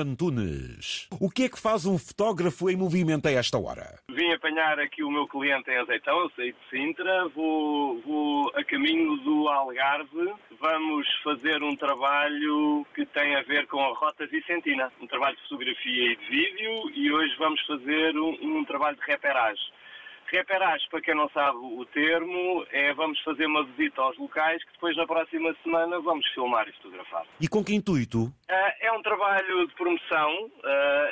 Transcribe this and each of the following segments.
Antunes. O que é que faz um fotógrafo em movimento a esta hora? Vim apanhar aqui o meu cliente em Azeitão, eu saí de Sintra, vou, vou a caminho do Algarve. Vamos fazer um trabalho que tem a ver com a Rota Vicentina, um trabalho de fotografia e de vídeo e hoje vamos fazer um, um trabalho de reperagem. Reperagem, para quem não sabe o termo, é vamos fazer uma visita aos locais que depois na próxima semana vamos filmar e fotografar. E com que intuito? É um trabalho de promoção,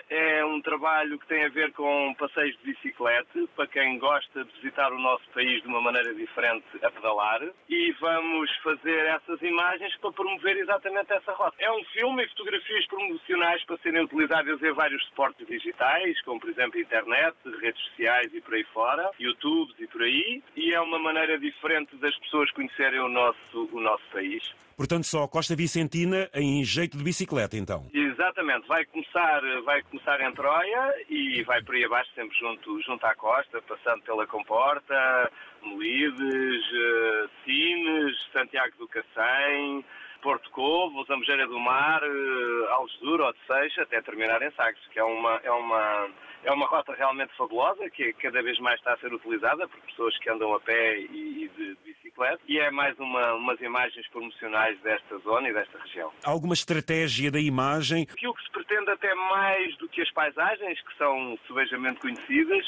é um trabalho que tem a ver com passeios de bicicleta, para quem gosta de visitar o nosso país de uma maneira diferente a pedalar, e vamos fazer essas imagens para promover exatamente essa rota. É um filme e fotografias promocionais para serem utilizadas em vários suportes digitais, como por exemplo internet, redes sociais e por aí fora, YouTube e por aí, e é uma maneira diferente das pessoas conhecerem o nosso, o nosso país. Portanto, só a Costa Vicentina em jeito de bicicleta, então. Exatamente. Vai começar, vai começar em Troia e vai por aí abaixo, sempre junto, junto à costa, passando pela Comporta, Melides, uh, Sines, Santiago do Cacém, Porto Covo, Zambujeira do Mar, uh, Algesur, Odisseis, até terminar em Sagres, que é uma, é uma é uma rota realmente fabulosa, que cada vez mais está a ser utilizada por pessoas que andam a pé e de bicicleta, e é mais uma, umas imagens promocionais desta zona e desta região. Alguma estratégia da imagem? Aquilo que se pretende até mais do que as paisagens, que são subejamente conhecidas,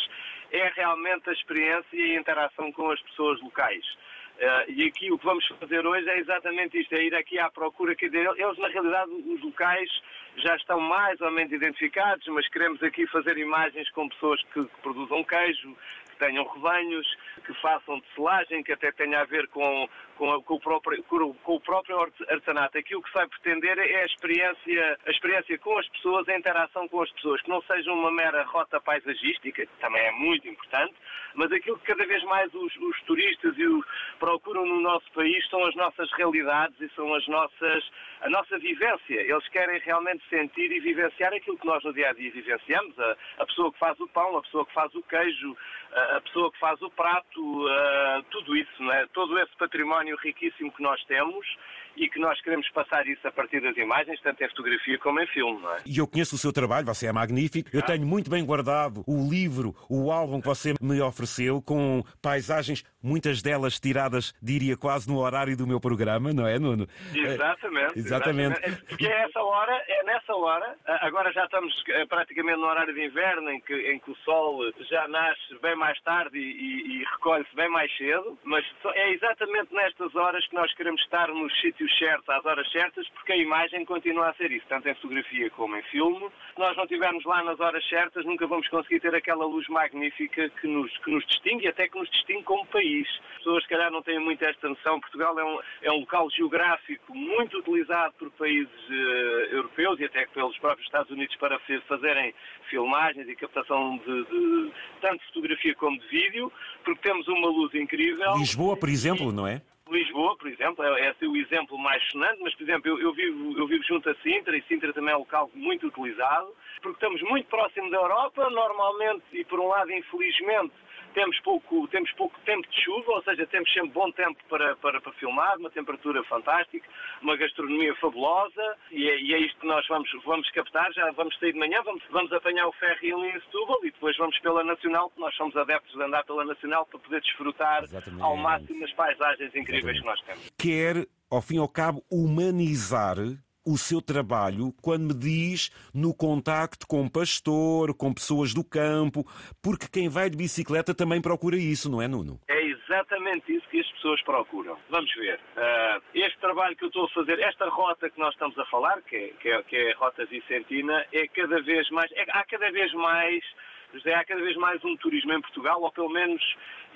é realmente a experiência e a interação com as pessoas locais. Uh, e aqui o que vamos fazer hoje é exatamente isto, é ir aqui à procura. Dizer, eles na realidade, os locais já estão mais ou menos identificados, mas queremos aqui fazer imagens com pessoas que, que produzam queijo, que tenham rebanhos, que façam selagem, que até tenha a ver com, com, com, o próprio, com o próprio artesanato. Aqui o que se vai pretender é a experiência, a experiência com as pessoas, a interação com as pessoas, que não seja uma mera rota paisagística, que também é muito importante, mas aquilo que cada vez mais os, os turistas e o, procuram no nosso país são as nossas realidades e são as nossas, a nossa vivência. Eles querem realmente sentir e vivenciar aquilo que nós no dia a dia vivenciamos. A, a pessoa que faz o pão, a pessoa que faz o queijo, a, a pessoa que faz o prato, uh, tudo isso, não é? todo esse património riquíssimo que nós temos e que nós queremos passar isso a partir das imagens, tanto em fotografia como em filme. É? E eu conheço o seu trabalho, você é magnífico. Eu tenho muito bem guardado o livro, o álbum que você me ofereceu, com paisagens, muitas delas tiradas, diria, quase no horário do meu programa, não é, Nuno? Exatamente. É, exatamente. exatamente. Porque é essa hora, é nessa hora, agora já estamos eh, praticamente no horário de inverno, em que, em que o sol já nasce bem mais tarde e, e, e recolhe-se bem mais cedo, mas é exatamente nestas horas que nós queremos estar nos sítios certos, às horas certas, porque a imagem continua a ser isso, tanto em fotografia como em filme. Se nós não estivermos lá nas horas certas, nunca vamos conseguir ter aquela luz magnífica que nos, que nos distingue e até que nos distingue como país. As pessoas, se calhar, não têm muito esta noção. Portugal é um, é um local geográfico muito utilizado por países uh, europeus e até pelos próprios Estados Unidos para fazerem filmagens e captação de, de tanto fotografia como de vídeo, porque temos uma luz incrível. Lisboa, por exemplo, não é? Lisboa, por exemplo, é, é o exemplo mais sonante, mas, por exemplo, eu, eu, vivo, eu vivo junto a Sintra e Sintra também é um local muito utilizado, porque estamos muito próximo da Europa, normalmente, e por um lado, infelizmente, temos pouco, temos pouco tempo de chuva, ou seja, temos sempre bom tempo para, para, para filmar, uma temperatura fantástica, uma gastronomia fabulosa e é, e é isto que nós vamos, vamos captar. Já vamos sair de manhã, vamos, vamos apanhar o ferry em Setúbal e depois vamos pela Nacional, nós somos adeptos de andar pela Nacional para poder desfrutar Exatamente. ao máximo as paisagens incríveis Exatamente. que nós temos. Quer, ao fim e ao cabo, humanizar o seu trabalho quando me diz no contacto com pastor, com pessoas do campo, porque quem vai de bicicleta também procura isso, não é, Nuno? É exatamente isso que as pessoas procuram. Vamos ver. Uh, este trabalho que eu estou a fazer, esta rota que nós estamos a falar, que é, que é, que é a Rota Vicentina, é cada vez mais, é, há cada vez mais José, há cada vez mais um turismo em Portugal, ou pelo menos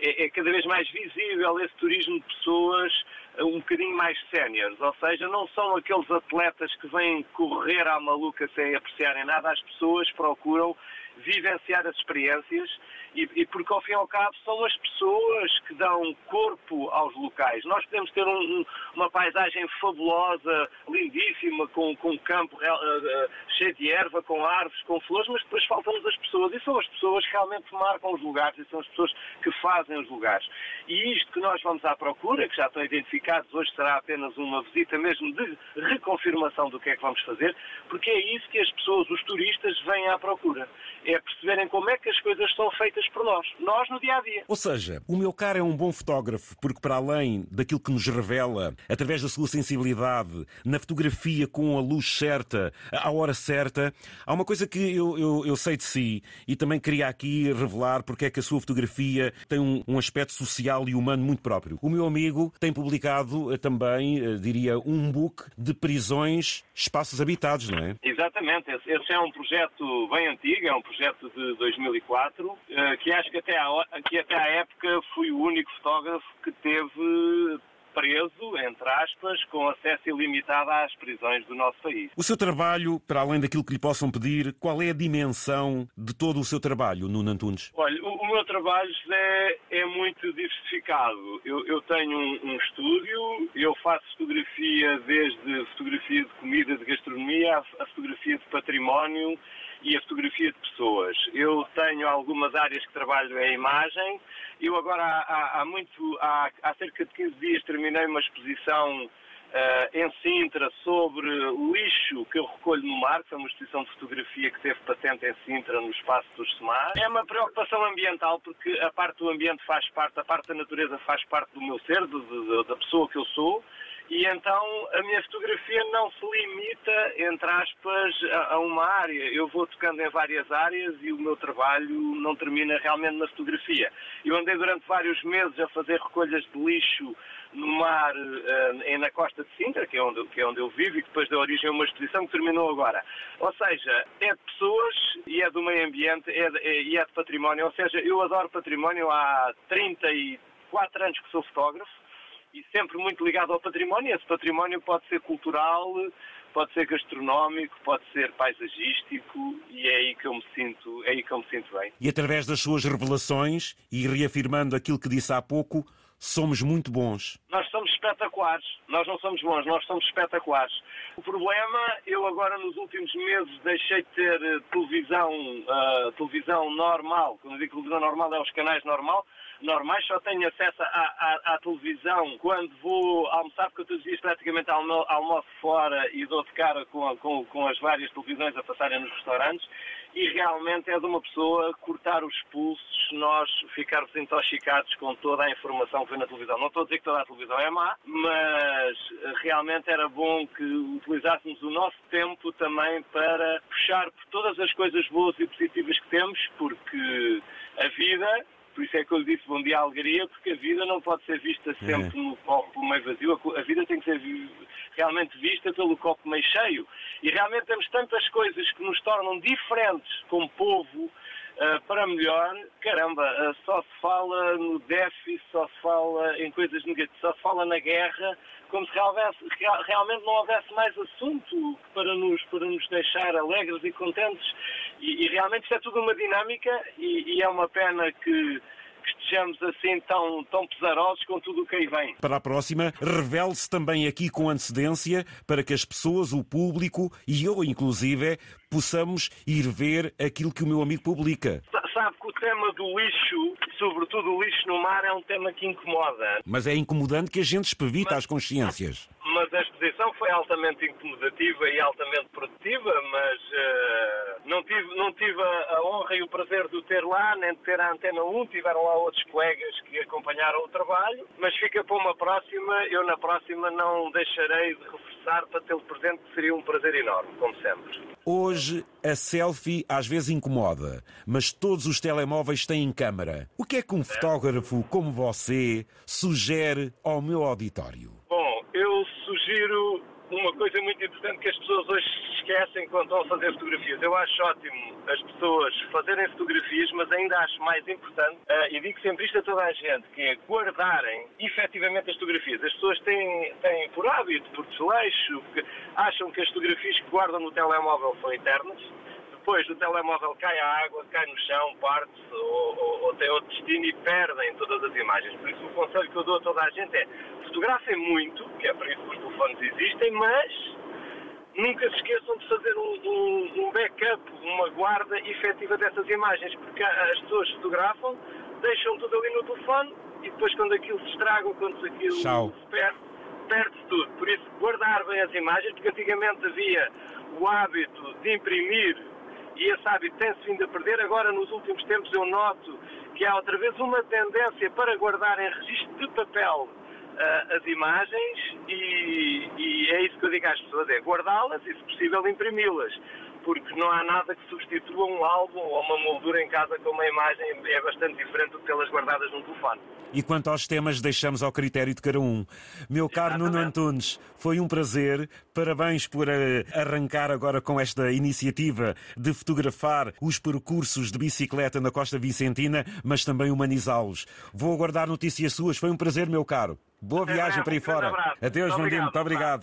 é, é cada vez mais visível esse turismo de pessoas um bocadinho mais séniores, ou seja, não são aqueles atletas que vêm correr à maluca sem apreciarem nada, as pessoas procuram vivenciar as experiências e, e, porque ao fim e ao cabo são as pessoas que dão corpo aos locais. Nós podemos ter um, um, uma paisagem fabulosa, lindíssima, com, com campo uh, cheio de erva, com árvores, com flores, mas depois faltam-nos as pessoas e são as pessoas que realmente marcam os lugares e são as pessoas que fazem os lugares. E isto que nós vamos à procura, que já estão identificados, hoje será apenas uma visita mesmo de reconfirmação do que é que vamos fazer, porque é isso que as pessoas, os turistas, vêm à procura. É perceberem como é que as coisas são feitas por nós, nós no dia a dia. Ou seja, o meu caro é um bom fotógrafo, porque para além daquilo que nos revela, através da sua sensibilidade, na fotografia com a luz certa, à hora certa, há uma coisa que eu, eu, eu sei de si e também queria aqui revelar porque é que a sua fotografia tem um, um aspecto social e humano muito próprio. O meu amigo tem publicado eh, também, eh, diria, um book de prisões, espaços habitados, não é? Exatamente. Esse é um projeto bem antigo, é um projeto de 2004, eh, que acho que até à, que até à época fui o único fotógrafo que teve preso, entre aspas, com acesso ilimitado às prisões do nosso país. O seu trabalho, para além daquilo que lhe possam pedir, qual é a dimensão de todo o seu trabalho, Nuno Antunes? Olha, o, meu trabalho é, é muito diversificado. Eu, eu tenho um, um, estúdio, eu faço fotografia desde fotografia de comida, de gastronomia, a fotografia de património e a fotografia de pessoas. Eu tenho algumas áreas que trabalho em imagem. Eu agora há, há muito, há, há, cerca de 15 dias terminei uma exposição uh, em Sintra sobre lixo que eu recolho no mar, que é uma exposição de fotografia que teve patente em Sintra no espaço dos SEMAR. É uma preocupação ambiental porque a parte do ambiente faz parte, a parte da natureza faz parte do meu ser, do, do, da pessoa que eu sou. E então a minha fotografia não se limita, entre aspas, a, uma área. Eu vou tocando em várias áreas e o meu trabalho não termina realmente na fotografia. Eu andei durante vários meses a fazer recolhas de lixo no mar, uh, na costa de Sintra, que é, onde, que é onde eu vivo, e que depois deu origem a uma exposição que terminou agora. Ou seja, é de pessoas e é do meio ambiente é de, é, e é de património. Ou seja, eu adoro património há 34 anos que sou fotógrafo e sempre muito ligado ao património. Esse património pode ser cultural, pode ser gastronómico, pode ser paisagístico e é aí que eu me sinto, é aí que eu me sinto bem. E através das suas revelações e reafirmando aquilo que disse há pouco, somos muito bons. Nós somos espetaculares. Nós não somos bons, nós somos espetaculares. O problema, eu agora nos últimos meses deixei de ter eh, televisão, uh, televisão normal. Quando eu digo televisão normal, é os canais normal normais, só tenho acesso à, à, à, televisão quando vou almoçar, porque eu todos os dias praticamente almoço fora e dou de cara com, com, com as várias televisões a passarem nos restaurantes e realmente é de uma pessoa cortar os pulsos nós ficarmos intoxicados com toda a informação que vem na televisão. Não estou a dizer que toda a televisão é má, mas realmente era bom que utilizássemos o nosso tempo também para puxar por todas as coisas boas e positivas que temos, porque a vida por isso é que eu lhe disse bom dia alegria, porque a vida não pode ser vista é. sempre é. no copo meio vazio, a vida tem que ser realmente vista pelo copo meio cheio. E realmente temos tantas coisas que nos tornam diferentes como povo, Uh, para melhor, caramba, uh, só se fala no déficit, só se fala em coisas negativas, só se fala na guerra, como se realmente, realmente não houvesse mais assunto para nos, para nos deixar alegres e contentes. E, e realmente isto é tudo uma dinâmica e, e é uma pena que estejamos assim tão, tão pesarosos com tudo o que aí vem. Para a próxima, revele-se também aqui com antecedência para que as pessoas, o público e eu, inclusive, possamos ir ver aquilo que o meu amigo publica. Sabe que o tema do lixo, sobretudo o lixo no mar, é um tema que incomoda. Mas é incomodante que a gente espevita Mas... as consciências mas a exposição foi altamente incomodativa e altamente produtiva, mas uh, não tive, não tive a, a, honra e o prazer de o ter lá, nem de ter a Antena 1, tiveram lá outros colegas que acompanharam o trabalho, mas fica para uma próxima, eu na próxima não deixarei de reforçar para tê-lo presente, que seria um prazer enorme, como sempre. Hoje a selfie às vezes incomoda, mas todos os telemóveis têm câmara. O que é que um fotógrafo como você sugere ao meu auditório? sugiro uma coisa muito importante que as pessoas hoje esquecem quando a fazer fotografias. Eu acho ótimo as pessoas fazerem fotografias, mas ainda acho mais importante, uh, e digo sempre isto a toda a gente, que é guardarem efetivamente as fotografias. As pessoas têm, têm por hábito, por desleixo, acham que as fotografias que guardam no telemóvel são eternas depois o telemóvel cai à água, cai no chão, parte-se ou, ou, ou, tem outro destino e perdem todas as imagens. Por isso o conselho que eu dou a toda a gente é fotografem muito, que é para isso que os telefones existem, mas nunca se esqueçam de fazer um, um, um backup, uma guarda efetiva dessas imagens, porque as pessoas fotografam, deixam tudo ali no telefone e depois quando aquilo se estraga ou quando aquilo Tchau. se perde, perde-se tudo. Por isso, guardar bem as imagens, porque antigamente havia o hábito de imprimir e esse hábito tem-se vindo a perder. Agora, nos últimos tempos, eu noto que há outra vez uma tendência para guardar em registro de papel uh, as imagens e, e, é isso que eu digo às pessoas, é guardá-las e, se possível, imprimi-las. Porque não há nada que substitua um álbum ou uma moldura em casa com uma imagem, é bastante diferente do que tê-las guardadas num telefone. E quanto aos temas, deixamos ao critério de cada um. Meu caro Nuno Antunes, foi um prazer. Parabéns por uh, arrancar agora com esta iniciativa de fotografar os percursos de bicicleta na Costa Vicentina, mas também humanizá-los. Vou aguardar notícias suas. Foi um prazer, meu caro. Boa viagem para aí fora. Adeus, Vandino. Muito obrigado.